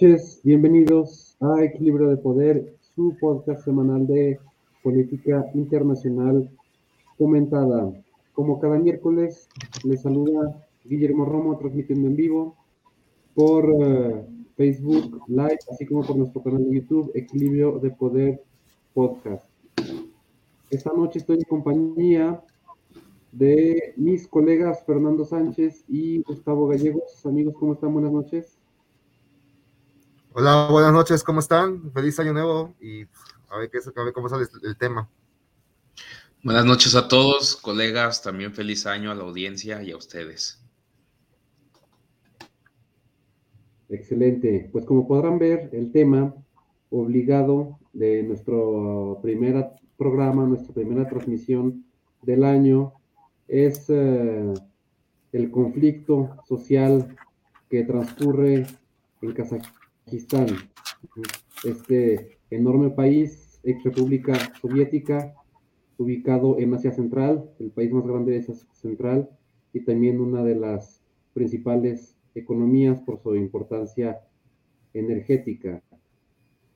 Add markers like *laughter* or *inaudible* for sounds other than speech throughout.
noches. Bienvenidos a Equilibrio de Poder, su podcast semanal de política internacional comentada. Como cada miércoles, les saluda Guillermo Romo transmitiendo en vivo por eh, Facebook Live, así como por nuestro canal de YouTube, Equilibrio de Poder Podcast. Esta noche estoy en compañía de mis colegas Fernando Sánchez y Gustavo Gallegos. Amigos, ¿cómo están? Buenas noches. Hola, buenas noches, ¿cómo están? Feliz año nuevo y a ver, qué, a ver cómo sale el tema. Buenas noches a todos, colegas, también feliz año a la audiencia y a ustedes. Excelente, pues como podrán ver, el tema obligado de nuestro primer programa, nuestra primera transmisión del año es eh, el conflicto social que transcurre en Kazajistán, este enorme país, ex república soviética, ubicado en Asia Central, el país más grande de Asia Central y también una de las principales economías por su importancia energética.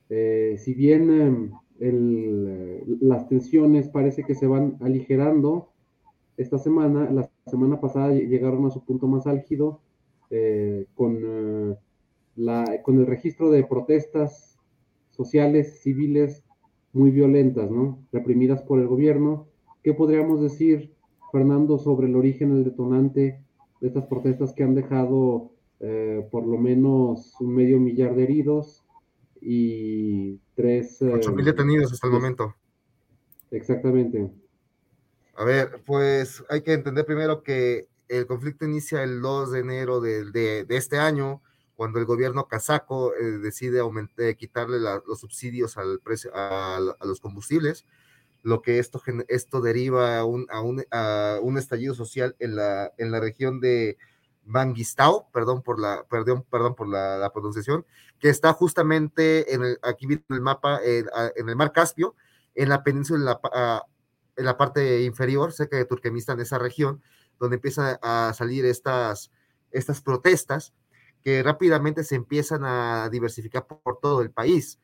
Eh, si bien em, las tensiones parece que se van aligerando, esta semana, la semana pasada llegaron a su punto más álgido eh, con, eh, la, con el registro de protestas sociales, civiles muy violentas, ¿no? Reprimidas por el gobierno. ¿Qué podríamos decir, Fernando, sobre el origen, el detonante de estas protestas que han dejado eh, por lo menos un medio millar de heridos y tres... Ocho mil detenidos hasta el momento. Exactamente. A ver, pues hay que entender primero que el conflicto inicia el 2 de enero de, este año, cuando el gobierno casaco eh, decide aumentar, quitarle los subsidios al precio, a, los combustibles, lo que esto, esto deriva a un, estallido social en la, en la región de Mangistau, perdón por la, perdón, perdón por la, pronunciación, que está justamente en el, aquí viene el mapa, en, el mar Caspio, en la península, en la parte inferior, cerca de Turkmenistán, esa región, donde empiezan a salir estas, estas protestas que rápidamente se empiezan a diversificar por, todo el país.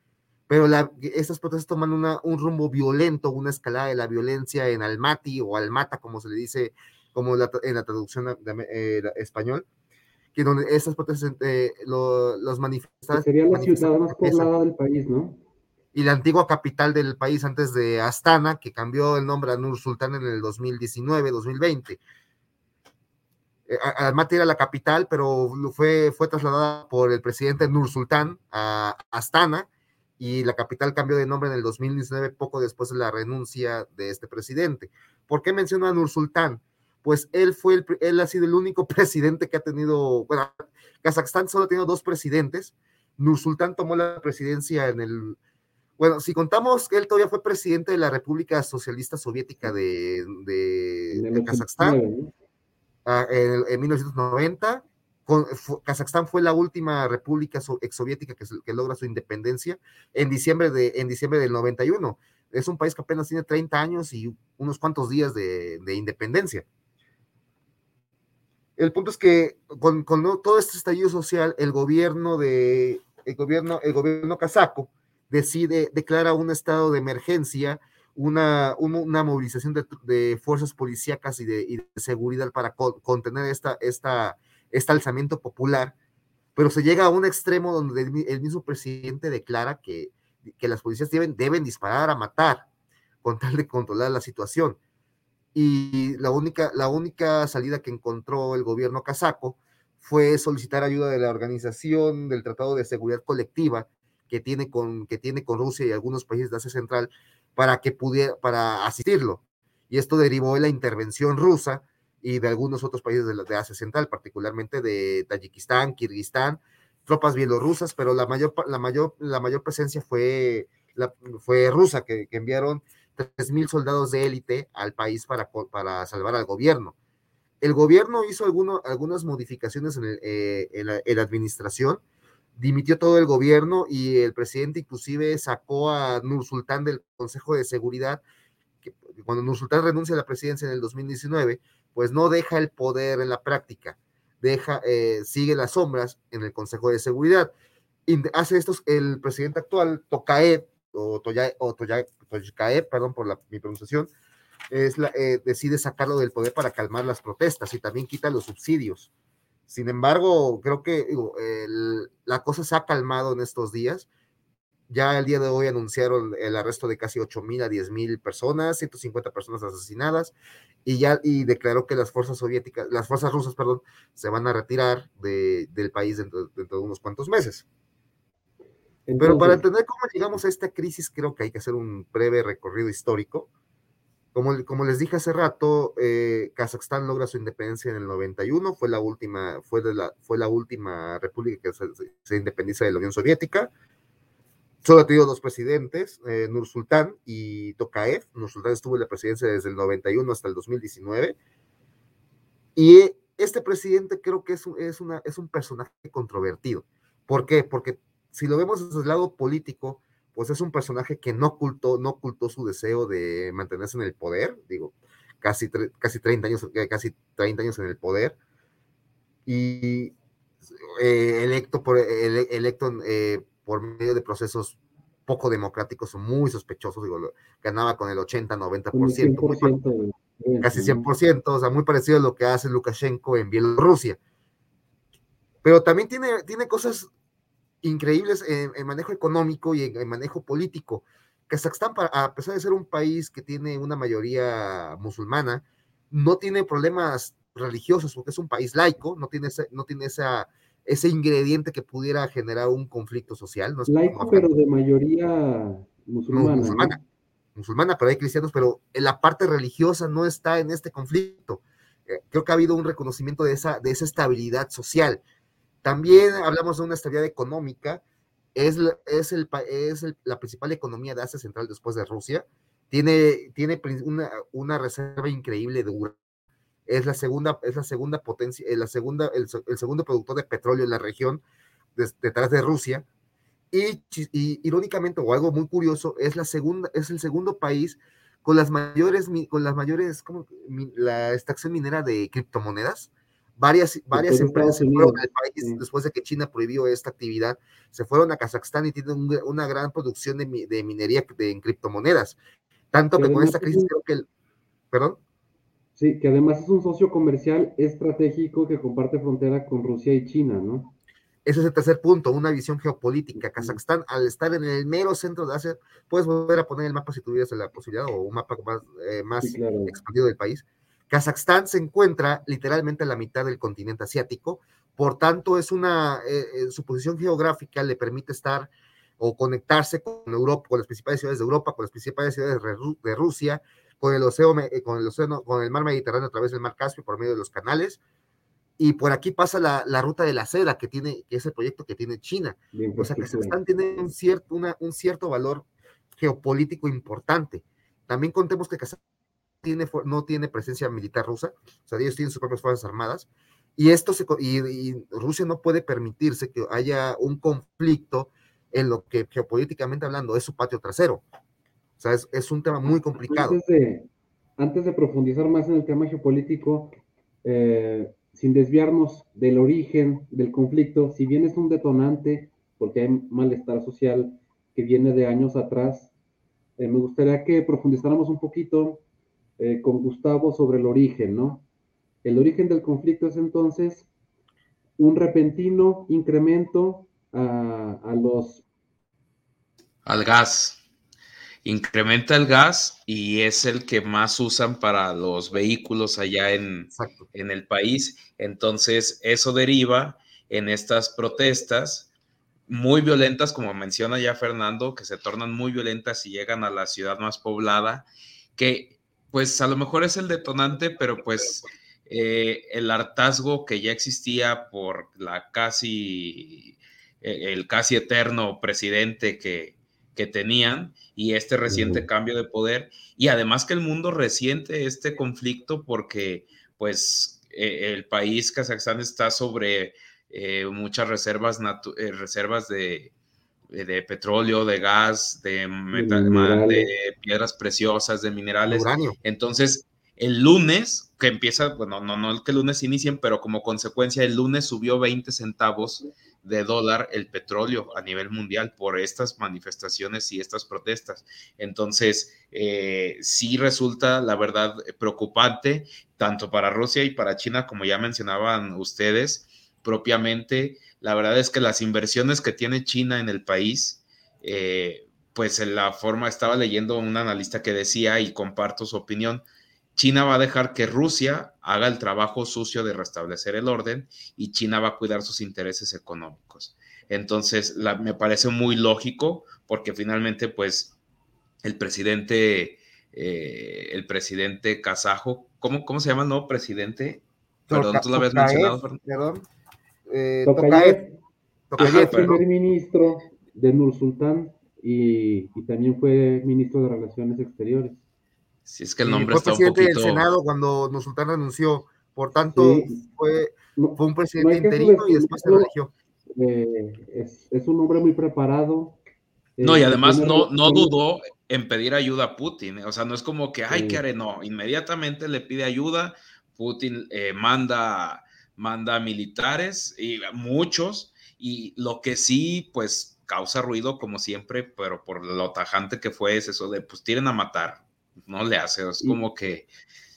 Pero la, estas protestas toman una, un rumbo violento, una escalada de la violencia en Almaty o Almata, como se le dice como en la traducción de, eh, español, que donde estas protestas, eh, los manifestantes... Sería la ciudad más poblada del país, ¿no? y la antigua capital del país antes de Astana, que cambió el nombre a Nur Sultán en el 2019-2020. Eh, Almaty era la capital, pero fue, fue trasladada por el presidente Nur Sultán a Astana y la capital cambió de nombre en el 2019, poco después de la renuncia de este presidente. ¿Por qué menciono a Nur Sultán? Pues él fue el, él ha sido el único *laughs* presidente que ha tenido, bueno, Kazajstán solo ha tenido dos presidentes. Nur Sultán tomó la presidencia en el bueno, si contamos que él todavía fue presidente de la República Socialista Soviética de, de, Kazajstán en, 1990, Kazajstán fue la última república exsoviética que, que logra su independencia en diciembre, de, en diciembre del 91. Es un país que apenas tiene 30 años y unos cuantos días de, independencia. El punto es que con, con, todo este estallido social, el gobierno de el gobierno, el gobierno kazaco decide, declara un estado de emergencia, una, una movilización de, fuerzas policíacas y de, seguridad para contener esta, esta, este alzamiento popular, pero se llega a un extremo donde el, mismo presidente declara que, que las policías deben, deben disparar a matar con tal de controlar la situación. Y la única, la única salida que encontró el gobierno kazaco fue solicitar ayuda de la organización del Tratado de Seguridad Colectiva, que tiene con, que tiene con Rusia y algunos países de Asia Central para que pudiera, para asistirlo. Y esto derivó de la intervención rusa y de algunos otros países de, Asia Central, particularmente de Tayikistán, Kirguistán, tropas bielorrusas, pero la mayor, la mayor, la mayor presencia fue, la, fue rusa, que, que enviaron 3.000 soldados de élite al país para, para salvar al gobierno. El gobierno hizo alguno, algunas modificaciones en, el, eh, en, en, la, administración, dimitió todo el gobierno y el presidente inclusive sacó a Nur Sultán del Consejo de Seguridad, que cuando Nur Sultán renuncia a la presidencia en el 2019, pues no deja el poder en la práctica. deja, eh, sigue las sombras en el Consejo de Seguridad. Hace estos, el presidente actual, Tokaev, o, Toya, o perdón por la, mi pronunciación, es la, eh, decide sacarlo del poder para calmar las protestas y también quita los subsidios. Sin embargo, creo que digo, el, la cosa se ha calmado en estos días. Ya el día de hoy anunciaron el arresto de casi 8 mil a 10 mil personas, 150 personas asesinadas, y ya y declaró que las fuerzas soviéticas, las fuerzas rusas, perdón, se van a retirar de, del país dentro, dentro, de unos cuantos meses. Entonces, Pero para entender cómo llegamos a esta crisis, creo que hay que hacer un breve recorrido histórico. Como, como les dije hace rato, eh, Kazajstán logra su independencia en el 91, fue la última, fue de la, fue la última república que se, se independiza de la Unión Soviética. Solo ha tenido dos presidentes, eh, Nur Sultán y Tokaev. Nur Sultán estuvo en la presidencia desde el 91 hasta el 2019. Y este presidente creo que es un, es una, es un personaje controvertido. ¿Por qué? Porque si lo vemos desde el lado político, pues es un personaje que no ocultó, no ocultó su deseo de mantenerse en el poder, digo, casi, casi 30 años, casi 30 años en el poder. Y eh, electo por, ele, electo eh, por medio de procesos poco democráticos muy sospechosos, digo, ganaba con el 80-90%, casi 100%, o sea, muy parecido a lo que hace Lukashenko en Bielorrusia. Pero también tiene, tiene cosas increíbles en, en manejo económico y en, en, manejo político. Kazajstán, a pesar de ser un país que tiene una mayoría musulmana, no tiene problemas religiosos porque es un país laico, no tiene, ese, no tiene esa ese ingrediente que pudiera generar un conflicto social. No es Laico, pero de mayoría musulmana. No, musulmana, ¿no? musulmana, pero hay cristianos, pero la parte religiosa no está en este conflicto. Eh, creo que ha habido un reconocimiento de esa, de esa estabilidad social. También hablamos de una estabilidad económica. Es, es, el, es la principal economía de Asia Central después de Rusia. Tiene, tiene una, una reserva increíble de uranio es la segunda, es la segunda potencia, eh, la segunda, el, el segundo productor de petróleo en la región, de, detrás de Rusia. Y, y, irónicamente, o algo muy curioso, es la segunda, es el segundo país con las mayores, con las mayores, como la extracción minera de criptomonedas. Varias, varias empresas se fueron al país sí. después de que China prohibió esta actividad, se fueron a Kazajstán y tienen un, una gran producción de, de minería de, en criptomonedas. Tanto que con esta crisis creo que el, perdón. Sí, que además es un socio comercial estratégico que comparte frontera con Rusia y China, ¿no? Ese es el tercer punto, una visión geopolítica. Kazajstán, al estar en el mero centro de Asia, puedes volver a poner el mapa si tuvieras la posibilidad o un mapa más, eh, más sí, claro. expandido del país. Kazajstán se encuentra literalmente a la mitad del continente asiático, por tanto, es una, eh, su posición geográfica le permite estar o conectarse con Europa, con las principales ciudades de Europa, con las principales ciudades de Rusia, con el océano, eh, con el océano, con el mar Mediterráneo a través del mar Caspio por medio de los canales. Y por aquí pasa la, la ruta de la seda que tiene, que es el proyecto que tiene China. Bien, o sea, que Kazajstán tiene un cierto, una, un cierto valor geopolítico importante. También contemos que Kazajstán tiene, no tiene presencia militar rusa, o sea, ellos tienen sus propias fuerzas armadas, y esto se, y, y Rusia no puede permitirse que haya un conflicto en lo que geopolíticamente hablando es su patio trasero. O sea, es, es un tema muy complicado. Antes de, antes de, profundizar más en el tema geopolítico, eh, sin desviarnos del origen del conflicto, si bien es un detonante, porque hay malestar social que viene de años atrás, eh, me gustaría que profundizáramos un poquito eh, con Gustavo sobre el origen, ¿no? El origen del conflicto es entonces un repentino incremento a, a los... Al gas incrementa el gas y es el que más usan para los vehículos allá en, en, el país. Entonces, eso deriva en estas protestas muy violentas, como menciona ya Fernando, que se tornan muy violentas y llegan a la ciudad más poblada, que pues a lo mejor es el detonante, pero pues eh, el hartazgo que ya existía por la casi, eh, el casi eterno presidente que, que tenían y este reciente uh -huh. cambio de poder y además que el mundo resiente este conflicto porque pues eh, el país Kazajstán está sobre eh, muchas reservas, eh, reservas de, de, petróleo, de gas, de, metal, de, piedras preciosas, de minerales. Uranio. Entonces, el lunes que empieza, bueno, no, no que el lunes inicien, pero como consecuencia el lunes subió 20 centavos de dólar el petróleo a nivel mundial por estas manifestaciones y estas protestas. Entonces, eh, sí resulta, la verdad, preocupante, tanto para Rusia y para China, como ya mencionaban ustedes propiamente. La verdad es que las inversiones que tiene China en el país, eh, pues en la forma, estaba leyendo un analista que decía, y comparto su opinión, China va a dejar que Rusia haga el trabajo sucio de restablecer el orden y China va a cuidar sus intereses económicos. Entonces, me parece muy lógico porque finalmente, pues, el presidente, eh, el presidente kazajo, ¿cómo, ¿cómo se llama nuevo presidente? Perdón, tú lo habías mencionado. Perdón. Eh, Tokayev, Tokayev, primer ministro de Nur Sultán y, y también fue ministro de Relaciones Exteriores. Si es que el nombre está un poquito... del Senado cuando Sultán renunció, por tanto, fue, fue, un presidente interino y después se eligió. Eh, es, un hombre muy preparado. no, y eh, además no, no dudó en pedir ayuda a Putin. O sea, no es como que, ay, que haré, no. Inmediatamente le pide ayuda. Putin eh, manda, manda militares, y muchos, y lo que sí, pues causa ruido como siempre, pero por lo tajante que fue es eso de, pues tiren a matar, no le hace, es como que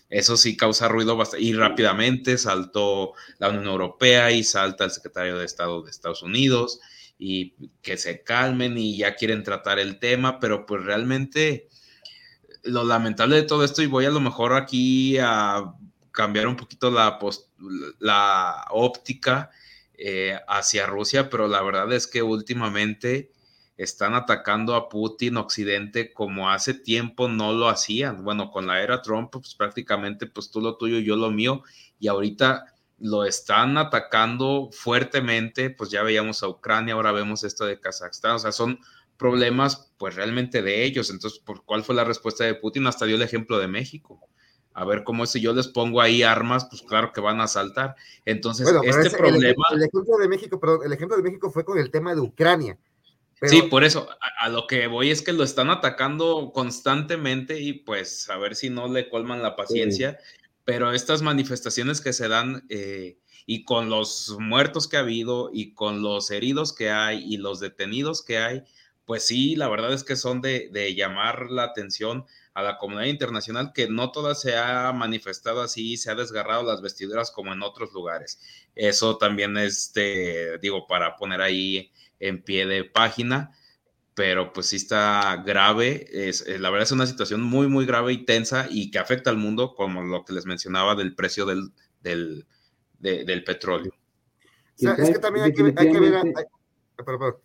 eso sí causa ruido bastante. Y rápidamente saltó la Unión Europea y salta el secretario de Estado de Estados Unidos y que se calmen y ya quieren tratar el tema, pero pues realmente lo lamentable de todo esto, y voy a lo mejor aquí a cambiar un poquito la, la óptica eh, hacia Rusia, pero la verdad es que últimamente están atacando a Putin, Occidente, como hace tiempo no lo hacían. Bueno, con la era Trump, pues prácticamente, pues tú lo tuyo, yo lo mío, y ahorita lo están atacando fuertemente, pues ya veíamos a Ucrania, ahora vemos esto de Kazajstán, o sea, son problemas pues realmente de ellos. Entonces, ¿por cuál fue la respuesta de Putin? Hasta dio el ejemplo de México. A ver cómo si yo les pongo ahí armas, pues claro que van a saltar. Entonces, este problema. El, ejemplo de México, perdón, el ejemplo de México fue con el tema de Ucrania sí, por eso, a, lo que voy es que lo están atacando constantemente y pues a ver si no le colman la paciencia, pero estas manifestaciones que se dan eh, y con los muertos que ha habido y con los heridos que hay y los detenidos que hay, pues sí, la verdad es que son de, de llamar la atención a la comunidad internacional que no toda se ha manifestado así, se ha desgarrado las vestiduras como en otros lugares. Eso también es, de, digo, para poner ahí en pie de página, pero pues sí está grave. Es, eh, la verdad es una situación muy, muy grave y tensa y que afecta al mundo, como lo que les mencionaba del precio del, del, del petróleo. es que también hay que, ver...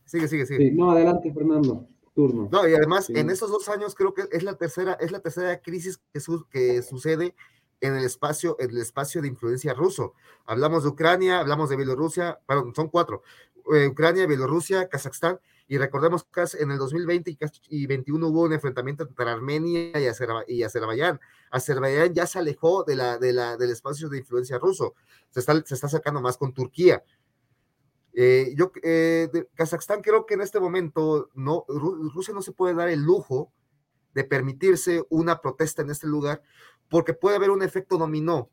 sigue, sigue, sigue. no, adelante, Fernando. Turno. No, y además, en estos dos años creo que es la tercera, es la tercera crisis que, que sucede en el espacio, en el espacio de influencia ruso. Hablamos de Ucrania, hablamos de Bielorrusia, perdón, son cuatro. Eh, Ucrania, Bielorrusia, Kazajstán, y recordemos que en el 2020 y 2021 hubo un enfrentamiento entre Armenia y, Azerbaiyán. Azerbaiyán ya se alejó de la, de la, del espacio de influencia ruso, se está, se está sacando más con Turquía. Eh, yo, eh, Kazajstán creo que en este momento no, Rusia no se puede dar el lujo de permitirse una protesta en este lugar porque puede haber un efecto dominó.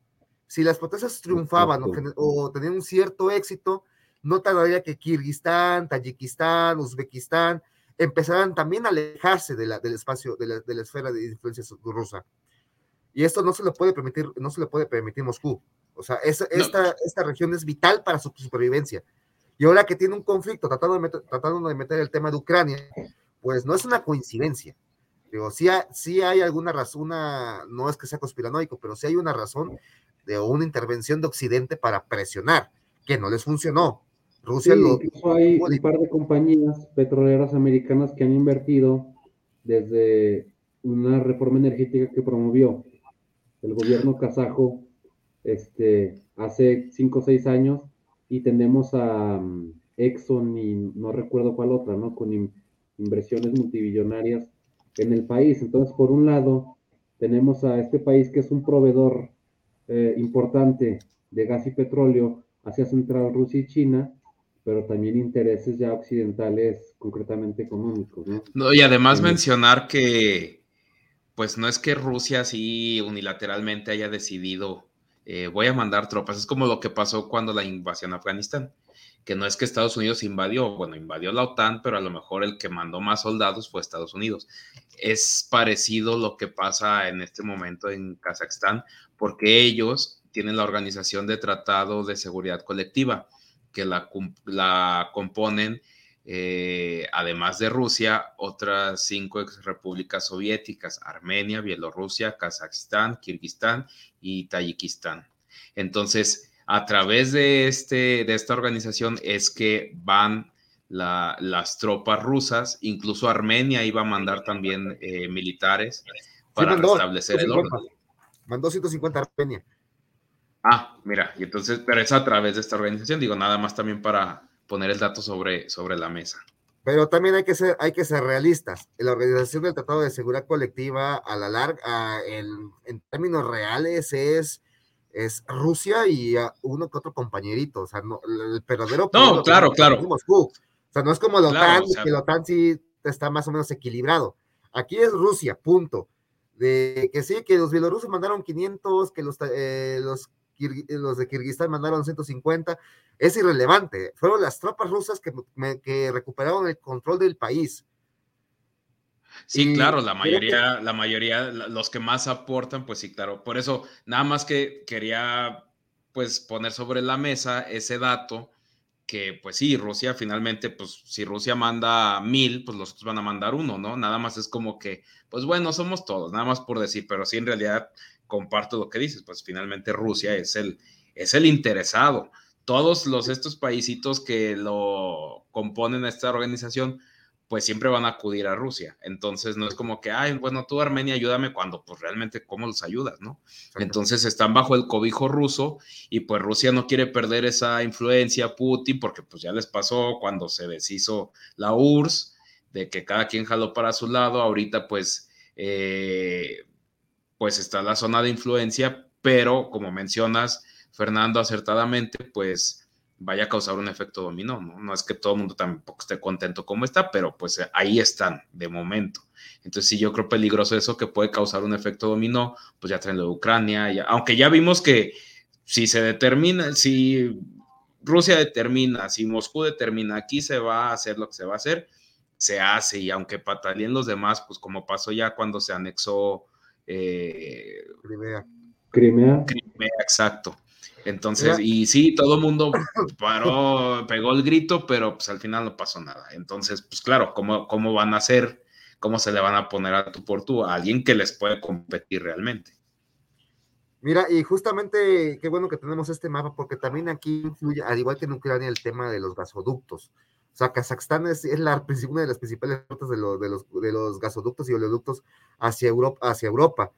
Si las protestas triunfaban o tenían un cierto éxito, no tardaría que Kirguistán, Tayikistán, Uzbekistán empezaran también a alejarse de la, del espacio, de la, esfera de influencia rusa. Y esto no se lo puede permitir, no se le puede permitir Moscú. O sea, esta, esta región es vital para su supervivencia. Y ahora que tiene un conflicto tratando de meter, tratando de meter el tema de Ucrania, pues no es una coincidencia. Digo, sí, sí hay alguna razón, no es que sea conspiranoico, pero sí hay una razón de una intervención de Occidente para presionar, que no les funcionó. Rusia Incluso hay un par de compañías petroleras americanas que han invertido desde una reforma energética que promovió el gobierno kazajo este, hace cinco o seis años y tenemos a um, Exxon y no recuerdo cuál otra, ¿no? Con inversiones multibillonarias en el país. Entonces, por un lado, tenemos a este país que es un proveedor eh, importante de gas y petróleo hacia Central Rusia y China, pero también intereses ya occidentales concretamente económicos, ¿no? no y además mencionar que, pues no es que Rusia así unilateralmente haya decidido eh, voy a mandar tropas. Es como lo que pasó cuando la invasión a Afganistán, que no es que Estados Unidos invadió, bueno, invadió la OTAN, pero a lo mejor el que mandó más soldados fue Estados Unidos. Es parecido lo que pasa en este momento en Kazajstán, porque ellos tienen la Organización de Tratado de Seguridad Colectiva, que la, la componen eh, además de Rusia, otras cinco ex repúblicas soviéticas, Armenia, Bielorrusia, Kazajistán, Kirguistán y Tayikistán. Entonces, a través de, este, de esta organización es que van las tropas rusas, incluso Armenia iba a mandar también eh, militares para restablecer el orden. Mandó 150 Armenia. Ah, mira, y entonces, pero es a través de esta organización, digo, nada más también para, poner el dato sobre, sobre la mesa. Pero también hay que ser, hay que ser realistas. La Organización del Tratado de Seguridad Colectiva, a la larga, en, términos reales, es, es Rusia y uno que otro compañerito. O sea, no, el verdadero. No, claro, claro. O sea, no es como la OTAN, que la OTAN sí está más o menos equilibrado. Aquí es Rusia, punto. De que sí, que los bielorrusos mandaron 500, que los, eh, los los de Kirguistán mandaron 150, es irrelevante. Fueron las tropas rusas que, que recuperaron el control del país. Sí, claro, la mayoría, la mayoría, los que más aportan, pues sí, claro. Por eso, nada más que quería, pues, poner sobre la mesa ese dato que, pues sí, Rusia finalmente, pues, si Rusia manda mil, pues los otros van a mandar uno, ¿no? Nada más es como que, pues bueno, somos todos, nada más por decir, pero sí, en realidad, comparto lo que dices, pues finalmente Rusia es el, es el interesado. Todos los estos paisitos que lo componen a esta organización, pues siempre van a acudir a Rusia. Entonces no es como que, ay, bueno, tú Armenia ayúdame cuando pues realmente cómo los ayudas, ¿no? Entonces están bajo el cobijo ruso y pues Rusia no quiere perder esa influencia a Putin porque pues ya les pasó cuando se deshizo la URSS, de que cada quien jaló para su lado, ahorita pues eh, pues está la zona de influencia, pero como mencionas, Fernando, acertadamente, pues vaya a causar un efecto dominó, ¿no? No es que todo el mundo tampoco esté contento como está, pero pues ahí están de momento. Entonces sí, yo creo peligroso eso que puede causar un efecto dominó, pues ya traen lo de Ucrania, aunque ya vimos que si se determina, si Rusia determina, si Moscú determina, aquí se va a hacer lo que se va a hacer, se hace y aunque patalien los demás, pues como pasó ya cuando se anexó eh, Crimea. Crimea. Crimea, exacto. Entonces, y sí, todo el mundo *coughs* paró, pegó el grito, pero pues al final no pasó nada. Entonces, pues claro, ¿cómo, cómo van a hacer? ¿Cómo se le van a poner a tu por tú? A alguien que les puede competir realmente. Mira, y justamente qué bueno que tenemos este mapa, porque también aquí influye, al igual que en Ucrania, el tema de los gasoductos. O sea, Kazajstán es, la, una de las principales rutas de, de, los, de los gasoductos y oleoductos hacia Europa, hacia Europa.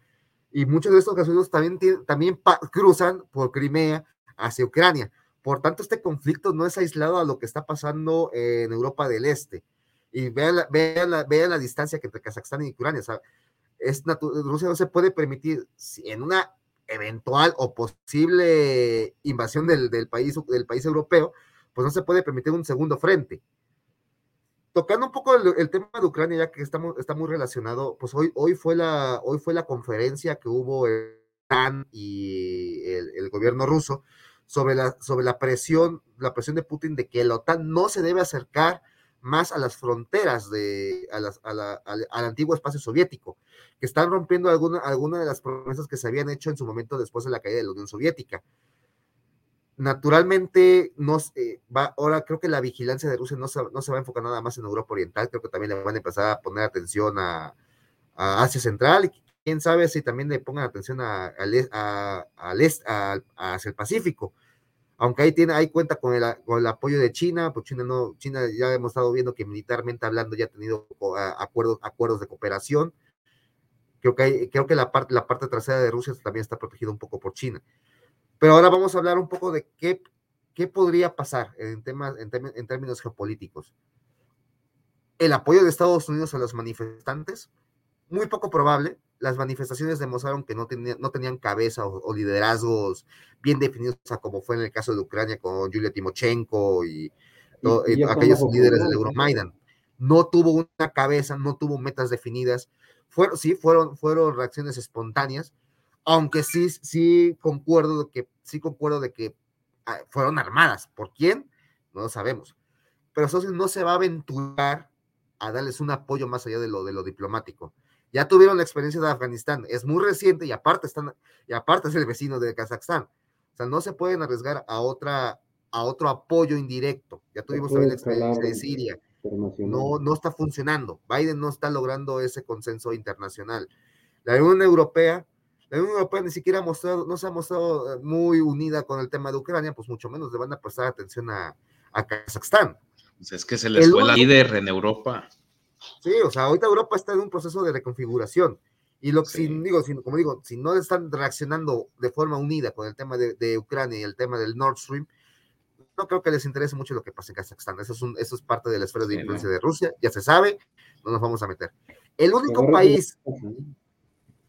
Y muchos de estos gasoductos también, también cruzan por Crimea hacia Ucrania. Por tanto, este conflicto no es aislado a lo que está pasando en Europa del Este. Y vean la, vean la, vean la distancia que entre Kazajstán y Ucrania. O sea, es Rusia no se puede permitir, en una eventual o posible invasión del, del, país, del país europeo, pues no se puede permitir un segundo frente. Tocando un poco el, tema de Ucrania, ya que estamos, está muy relacionado, pues hoy, hoy, fue la, hoy fue la conferencia que hubo en y el, gobierno ruso sobre la, sobre la presión, la presión de Putin de que la OTAN no se debe acercar más a las fronteras de, a la, al, antiguo espacio soviético, que están rompiendo alguna, alguna de las promesas que se habían hecho en su momento después de la caída de la Unión Soviética naturalmente no va, ahora creo que la vigilancia de Rusia no se, no se, va a enfocar nada más en Europa Oriental, creo que también le van a empezar a poner atención a, Asia Central y quién sabe si también le pongan atención a, al este, hacia el Pacífico. Aunque ahí tiene, ahí cuenta con el, con el, apoyo de China, pues China no, China ya hemos estado viendo que militarmente hablando ya ha tenido acuerdos, acuerdos de cooperación. Creo que, hay, creo que la parte, la parte trasera de Rusia también está protegida un poco por China. Pero ahora vamos a hablar un poco de qué, qué podría pasar en, temas, en, términos geopolíticos. El apoyo de Estados Unidos a los manifestantes, muy poco probable. Las manifestaciones demostraron que no, no tenían cabeza o, liderazgos bien definidos, como fue en el caso de Ucrania con Yulia Timochenko y, aquellos líderes del Euromaidan. No tuvo una cabeza, no tuvo metas definidas. Fueron, sí, fueron, fueron reacciones espontáneas, aunque sí, sí concuerdo de que, sí concuerdo de que ah, fueron armadas. ¿Por quién? No lo sabemos. Pero Estados no se va a aventurar a darles un apoyo más allá de lo, de lo diplomático. Ya tuvieron la experiencia de Afganistán, es muy reciente y aparte están, y aparte es el vecino de Kazajstán. O sea, no se pueden arriesgar a otra, a otro apoyo indirecto. Ya tuvimos también la experiencia de Siria. No, no está funcionando. Biden no está logrando ese consenso internacional. La Unión Europea, la Unión Europea ni siquiera ha mostrado, no se ha mostrado eh, muy unida con el tema de Ucrania, pues mucho menos le van a prestar atención a, a Kazajstán. Pues es que se les fue la líder en Europa. Sí, o sea, ahorita Europa está en un proceso de reconfiguración. Y lo que digo, como digo, si no están reaccionando de forma unida con el tema de, Ucrania y el tema del Nord Stream, no creo que les interese mucho lo que pasa en Kazajstán. Eso es, un, eso es parte de la esfera de influencia de Rusia, ya se sabe, no nos vamos a meter. El único país,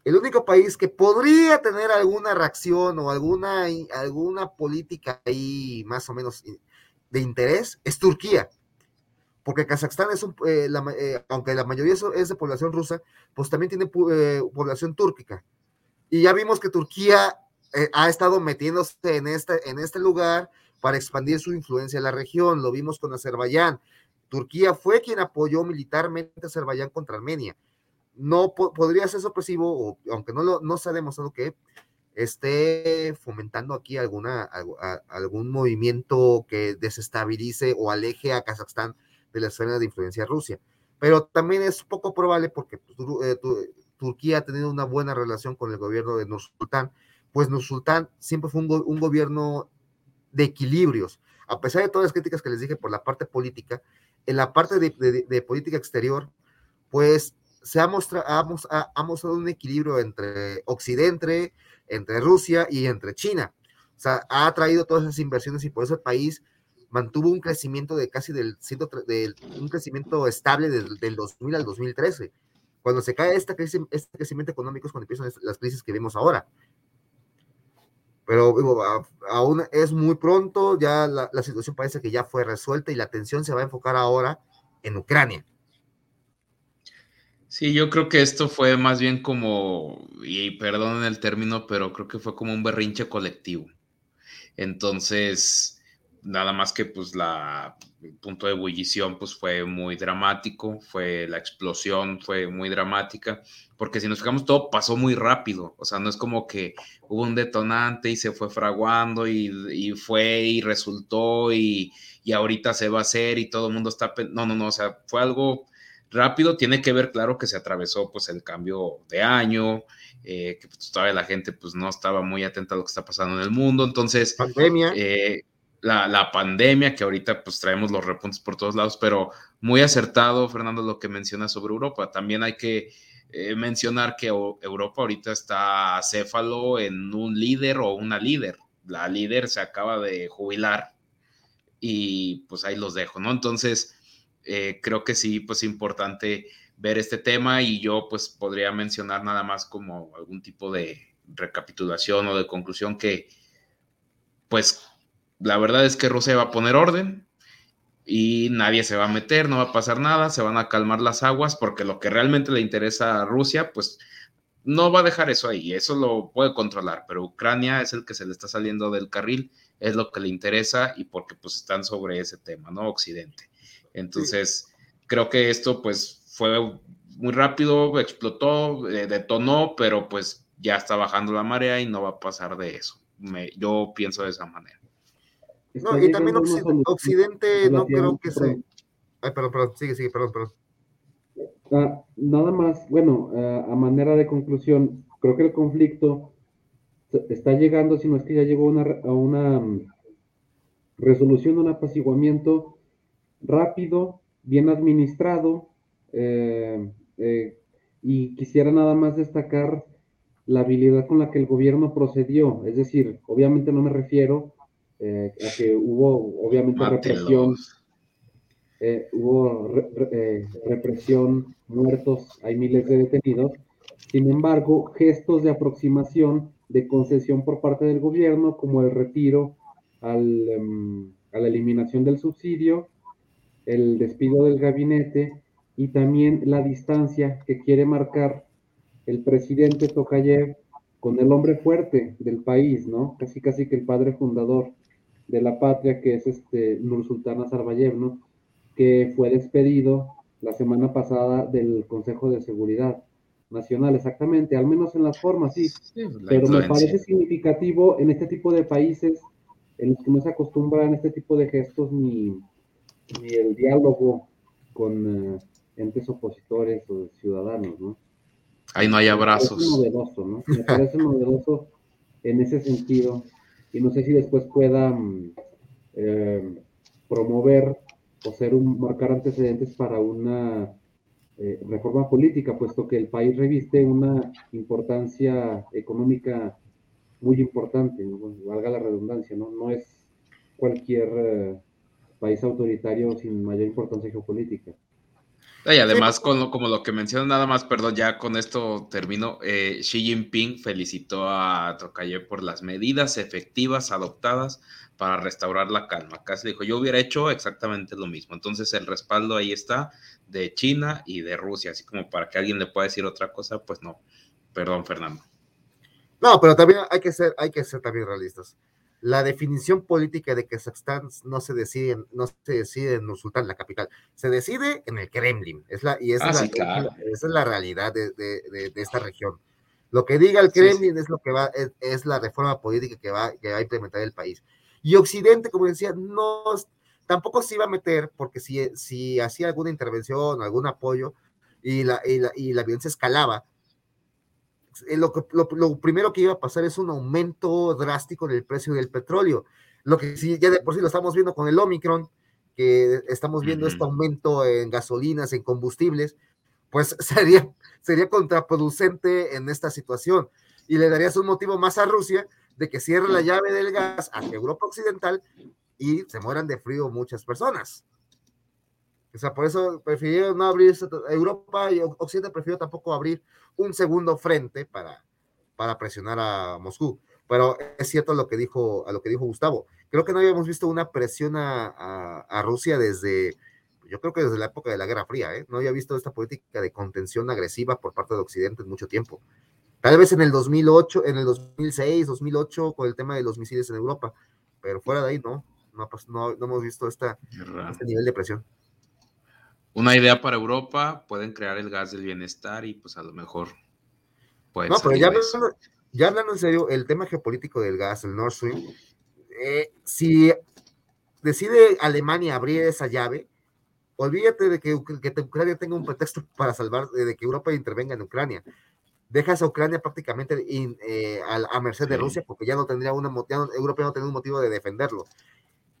el único país que podría tener alguna reacción o alguna, alguna política ahí más o menos de interés es Turquía porque Kazajstán es eh, eh, aunque la mayoría es de población rusa, pues también tiene eh, población túrquica. Y ya vimos que Turquía ha estado metiéndose en este, en este lugar para expandir su influencia en la región. Lo vimos con Azerbaiyán. Turquía fue quien apoyó militarmente a Azerbaiyán contra Armenia. No podría ser sorpresivo, aunque no, lo, no se ha demostrado que esté fomentando aquí alguna, algún movimiento que desestabilice o aleje a Kazajstán de la esfera de influencia Rusia. Pero también es poco probable porque pues, eh, Turquía ha tenido una buena relación con el gobierno de Nursultán, pues Nursultán siempre fue un, gobierno de equilibrios. A pesar de todas las críticas que les dije por la parte política, en la parte de, política exterior, pues se ha mostrado, ha, mostrado un equilibrio entre Occidente, entre Rusia y entre China. O sea, ha traído todas esas inversiones y por eso el país mantuvo un crecimiento de casi del, del un crecimiento estable del, del, 2000 al 2013. Cuando se cae este crecimiento económico es cuando empiezan las crisis que vemos ahora. Pero aún es muy pronto, ya la, la, situación parece que ya fue resuelta y la atención se va a enfocar ahora en Ucrania. Sí, yo creo que esto fue más bien como, y perdonen el término, pero creo que fue como un berrinche colectivo. Entonces, nada más que pues la el punto de ebullición pues fue muy dramático, fue la explosión fue muy dramática, porque si nos fijamos todo pasó muy rápido, o sea, no es como que hubo un detonante y se fue fraguando y, fue y resultó y, y, ahorita se va a hacer y todo el mundo está, no, no, no, o sea, fue algo rápido, tiene que ver claro que se atravesó pues el cambio de año, eh, que pues, todavía la gente pues no estaba muy atenta a lo que está pasando en el mundo, entonces... Pandemia. Eh, la, pandemia, que ahorita pues traemos los repuntes por todos lados, pero muy acertado, Fernando, lo que menciona sobre Europa. También hay que eh, mencionar que Europa ahorita está céfalo en un líder o una líder. La líder se acaba de jubilar y pues ahí los dejo, ¿no? Entonces, eh, creo que sí, pues importante ver este tema y yo pues podría mencionar nada más como algún tipo de recapitulación o de conclusión que pues la verdad es que Rusia va a poner orden y nadie se va a meter, no va a pasar nada, se van a calmar las aguas porque lo que realmente le interesa a Rusia, pues no va a dejar eso ahí, eso lo puede controlar, pero Ucrania es el que se le está saliendo del carril, es lo que le interesa y porque pues están sobre ese tema, ¿no? Occidente. Entonces, creo que esto pues fue muy rápido, explotó, eh, detonó, pero pues ya está bajando la marea y no va a pasar de eso. yo pienso de esa manera. No, y también Occidente, no creo que se... Ay, perdón, perdón, sigue, sigue, perdón, perdón. Ah, nada más, bueno, ah, a manera de conclusión, creo que el conflicto está llegando, si no es que ya llegó a una mm, resolución, un apaciguamiento rápido, bien administrado, eh, eh, y quisiera nada más destacar la habilidad con la que el gobierno procedió, es decir, obviamente no me refiero eh, a que hubo obviamente represión, eh, hubo eh, represión, muertos, hay miles de detenidos. Sin embargo, gestos de aproximación, de concesión por parte del gobierno, como el retiro al, em, a la eliminación del subsidio, el despido del gabinete y también la distancia que quiere marcar el presidente Tokayev con el hombre fuerte del país, ¿no? Casi casi que el padre fundador de la patria, que es este Nursultán Nazarbayev, ¿no? Que fue despedido la semana pasada del Consejo de Seguridad Nacional, exactamente, al menos en las formas, sí. pero me parece significativo en este tipo de países en los que no se acostumbran este tipo de gestos ni, ni el diálogo con eh, entes opositores o ciudadanos, ¿no? Ahí no hay abrazos. Me parece novedoso, ¿no? Me parece *laughs* novedoso en ese sentido y no sé si después pueda mm, eh, promover o ser un, marcar antecedentes para una eh, reforma política, puesto que el país reviste una importancia económica muy importante, valga la redundancia, ¿no? No es cualquier país autoritario sin mayor importancia geopolítica. Y además, con como lo que menciono nada más, perdón, ya con esto termino. Eh, Xi Jinping felicitó a Tokayev por las medidas efectivas adoptadas para restaurar la calma. Casi dijo, yo hubiera hecho exactamente lo mismo. Entonces, el respaldo ahí está de China y de Rusia, así como para que alguien le pueda decir otra cosa, pues no. Perdón, Fernando. No, pero también hay que ser, hay que ser también realistas la definición política de Kazajstán no se decide, no se decide en Sultán, la capital, se decide en el Kremlin, es la, y es ah, la, esa es la realidad de, de, de, esta región. Lo que diga el Kremlin es lo que va, es, la reforma política que va, que va a implementar el país. Y Occidente, como decía, no, tampoco se iba a meter, porque si, si hacía alguna intervención, algún apoyo, y la, y la, y la violencia escalaba, eh, lo, lo, primero que iba a pasar es un aumento drástico del precio del petróleo. Lo que sí, ya de por sí lo estamos viendo con el Omicron, que estamos viendo este aumento en gasolinas, en combustibles, pues *laughs* sería, sería contraproducente en esta situación. Y le darías un motivo más a Rusia de que cierre la llave del gas hacia Europa Occidental y se mueran de frío muchas personas. O sea, por eso prefirieron no abrir Europa y Occidente prefirió tampoco abrir un segundo frente para, para presionar a Moscú. Pero es cierto lo que dijo, a lo que dijo Gustavo. Creo que no habíamos visto una presión a, a, Rusia desde, yo creo que desde la época de la Guerra Fría, ¿eh? No había visto esta política de contención agresiva por parte de Occidente en mucho tiempo. Tal vez en el 2008, en el 2006, 2008, con el tema de los misiles en Europa, pero fuera de ahí no, no, no, no hemos visto esta, este nivel de presión una idea para Europa, pueden crear el gas del bienestar y pues a lo mejor. No, pero ya hablando, ya hablando en serio, el tema geopolítico del gas, el Nord Stream, eh, si decide Alemania abrir esa llave, olvídate de que, Ucrania tenga un pretexto para salvar, de que Europa intervenga en Ucrania. Dejas a Ucrania prácticamente eh, a, merced de Rusia porque ya no tendría una Europa no tendría un motivo de defenderlo.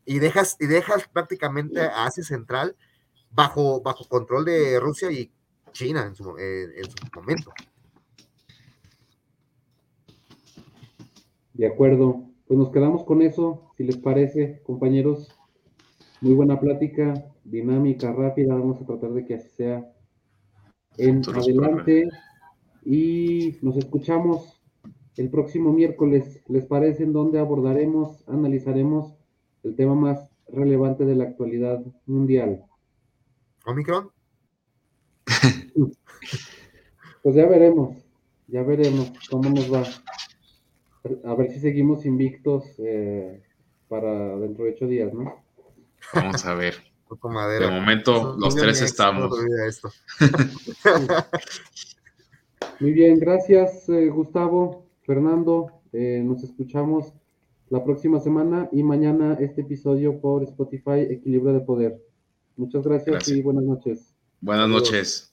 Y dejas, y dejas prácticamente a Asia Central bajo, bajo control de Rusia y China en su, momento. De acuerdo, pues nos quedamos con eso, si les parece, compañeros. Muy buena plática, dinámica, rápida, vamos a tratar de que así sea en adelante. Y nos escuchamos el próximo miércoles, ¿les parece? En donde abordaremos, analizaremos el tema más relevante de la actualidad mundial. Omicron. *laughs* pues ya veremos, ya veremos cómo nos va. A ver si seguimos invictos eh, para dentro de ocho días, ¿no? Vamos a ver. *laughs* De momento, los tres estamos. *laughs* Muy bien, gracias, eh, Gustavo, Fernando. Eh, nos escuchamos la próxima semana y mañana este episodio por Spotify, Equilibrio de Poder. Muchas gracias, y buenas noches. Buenas noches.